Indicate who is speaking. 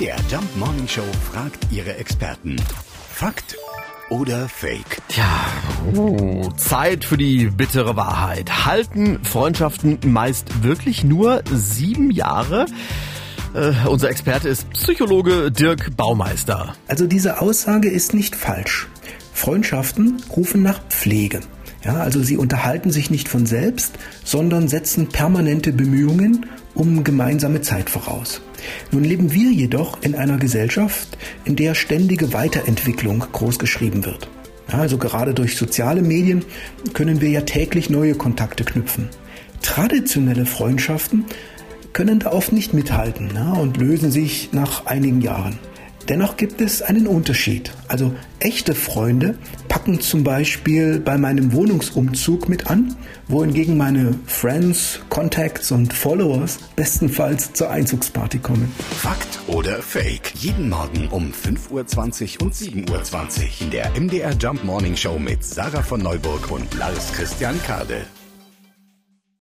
Speaker 1: MDR Jump Morning Show fragt ihre Experten. Fakt oder Fake?
Speaker 2: Tja, uh, Zeit für die bittere Wahrheit. Halten Freundschaften meist wirklich nur sieben Jahre? Äh, unser Experte ist Psychologe Dirk Baumeister.
Speaker 3: Also diese Aussage ist nicht falsch. Freundschaften rufen nach Pflege. Ja, also sie unterhalten sich nicht von selbst, sondern setzen permanente Bemühungen um gemeinsame Zeit voraus. Nun leben wir jedoch in einer Gesellschaft, in der ständige Weiterentwicklung großgeschrieben wird. Ja, also gerade durch soziale Medien können wir ja täglich neue Kontakte knüpfen. Traditionelle Freundschaften können da oft nicht mithalten ja, und lösen sich nach einigen Jahren. Dennoch gibt es einen Unterschied. Also echte Freunde packen zum Beispiel bei meinem Wohnungsumzug mit an, wohingegen meine Friends, Contacts und Followers bestenfalls zur Einzugsparty kommen.
Speaker 1: Fakt oder Fake? Jeden Morgen um 5.20 Uhr und 7.20 Uhr in der MDR Jump Morning Show mit Sarah von Neuburg und Lars Christian Kade.